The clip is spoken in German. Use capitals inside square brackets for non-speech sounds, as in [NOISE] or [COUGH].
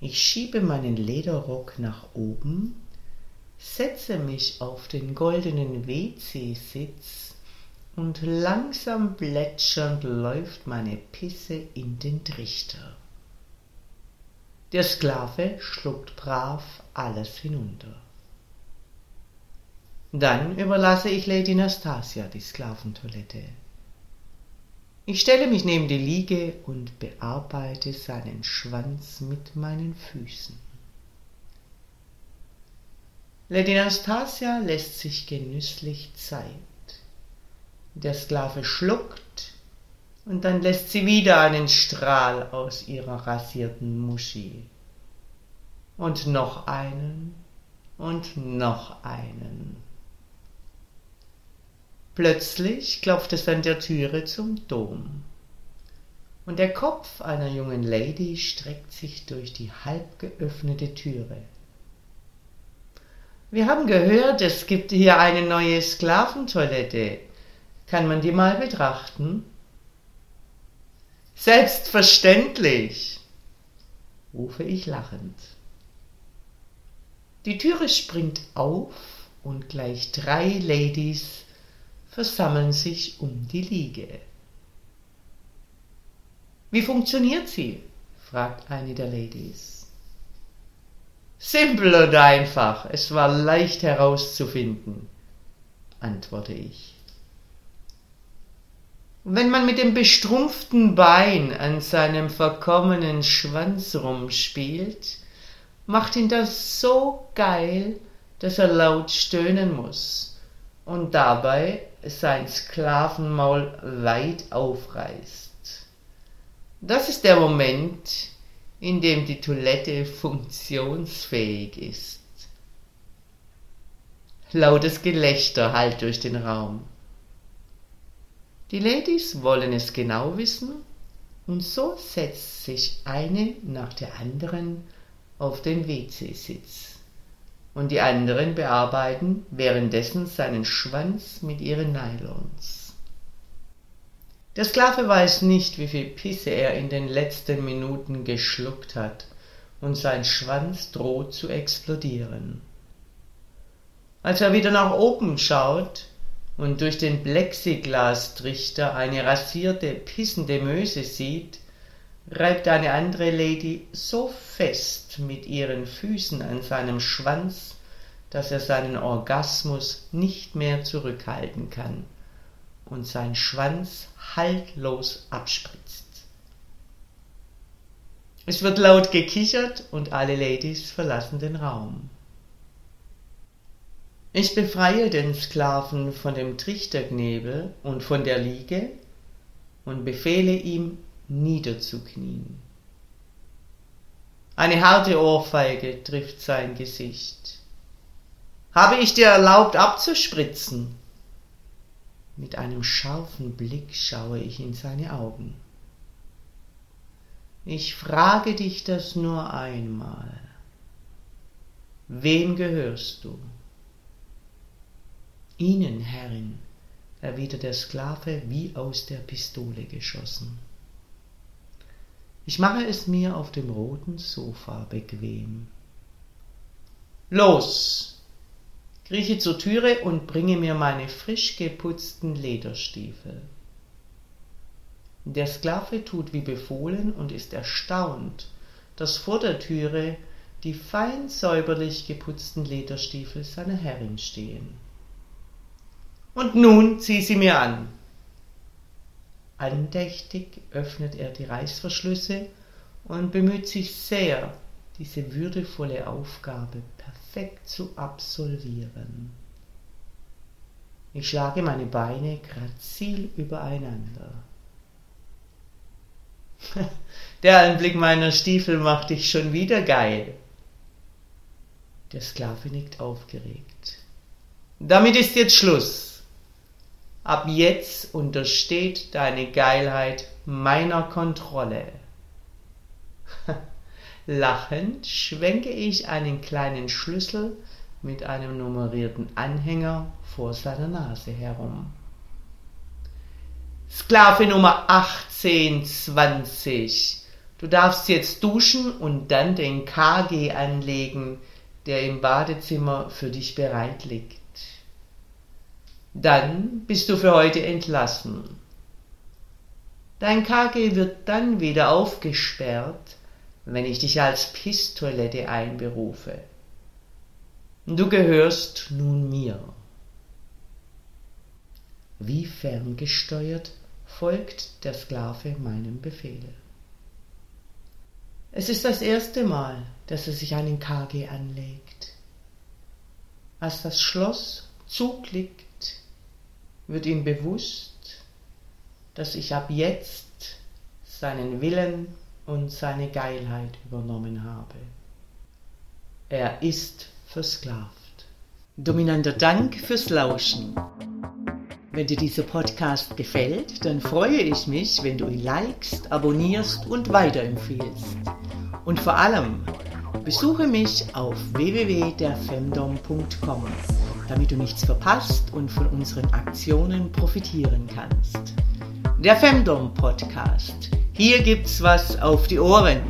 Ich schiebe meinen Lederrock nach oben, setze mich auf den goldenen WC-Sitz und langsam plätschernd läuft meine Pisse in den Trichter. Der Sklave schluckt brav alles hinunter. Dann überlasse ich Lady Nastasia die Sklaventoilette. Ich stelle mich neben die Liege und bearbeite seinen Schwanz mit meinen Füßen. Lady Anastasia lässt sich genüsslich Zeit. Der Sklave schluckt und dann lässt sie wieder einen Strahl aus ihrer rasierten Muschi. Und noch einen und noch einen. Plötzlich klopft es an der Türe zum Dom. Und der Kopf einer jungen Lady streckt sich durch die halb geöffnete Türe. Wir haben gehört, es gibt hier eine neue Sklaventoilette. Kann man die mal betrachten? Selbstverständlich, rufe ich lachend. Die Türe springt auf und gleich drei Ladies versammeln sich um die Liege. Wie funktioniert sie? fragt eine der Ladies. Simpel und einfach, es war leicht herauszufinden, antworte ich. Wenn man mit dem bestrumpften Bein an seinem verkommenen Schwanz rumspielt, macht ihn das so geil, dass er laut stöhnen muss und dabei sein Sklavenmaul weit aufreißt. Das ist der Moment, in dem die Toilette funktionsfähig ist. Lautes Gelächter hallt durch den Raum. Die Ladies wollen es genau wissen, und so setzt sich eine nach der anderen auf den WC-Sitz und die anderen bearbeiten währenddessen seinen Schwanz mit ihren Nylons. Der Sklave weiß nicht, wie viel Pisse er in den letzten Minuten geschluckt hat, und sein Schwanz droht zu explodieren. Als er wieder nach oben schaut und durch den Plexiglastrichter eine rasierte, pissende Möse sieht, reibt eine andere Lady so fest mit ihren Füßen an seinem Schwanz, dass er seinen Orgasmus nicht mehr zurückhalten kann und sein Schwanz haltlos abspritzt. Es wird laut gekichert und alle Ladies verlassen den Raum. Ich befreie den Sklaven von dem Trichterknebel und von der Liege und befehle ihm, niederzuknien. Eine harte Ohrfeige trifft sein Gesicht. Habe ich dir erlaubt abzuspritzen? Mit einem scharfen Blick schaue ich in seine Augen. Ich frage dich das nur einmal. Wem gehörst du? Ihnen, Herrin, erwidert der Sklave wie aus der Pistole geschossen. Ich mache es mir auf dem roten Sofa bequem. Los! Krieche zur Türe und bringe mir meine frisch geputzten Lederstiefel. Der Sklave tut wie befohlen und ist erstaunt, dass vor der Türe die fein säuberlich geputzten Lederstiefel seiner Herrin stehen. Und nun zieh sie mir an. Andächtig öffnet er die Reißverschlüsse und bemüht sich sehr, diese würdevolle Aufgabe perfekt zu absolvieren. Ich schlage meine Beine grazil übereinander. [LAUGHS] Der Anblick meiner Stiefel macht dich schon wieder geil. Der Sklave nickt aufgeregt. Damit ist jetzt Schluss. Ab jetzt untersteht deine Geilheit meiner Kontrolle. [LAUGHS] Lachend schwenke ich einen kleinen Schlüssel mit einem nummerierten Anhänger vor seiner Nase herum. Sklave Nummer 1820. Du darfst jetzt duschen und dann den KG anlegen, der im Badezimmer für dich bereit liegt. Dann bist du für heute entlassen. Dein KG wird dann wieder aufgesperrt, wenn ich dich als Pistolette einberufe. Du gehörst nun mir. Wie ferngesteuert folgt der Sklave meinem Befehl. Es ist das erste Mal, dass er sich einen KG anlegt. Als das Schloss zuklickt, wird ihm bewusst, dass ich ab jetzt seinen Willen und seine Geilheit übernommen habe. Er ist versklavt. Dominanter Dank fürs Lauschen. Wenn dir dieser Podcast gefällt, dann freue ich mich, wenn du ihn likest, abonnierst und weiterempfiehlst. Und vor allem, besuche mich auf www.derfemdom.com, damit du nichts verpasst und von unseren Aktionen profitieren kannst. Der Femdom Podcast. Hier gibt's was auf die Ohren.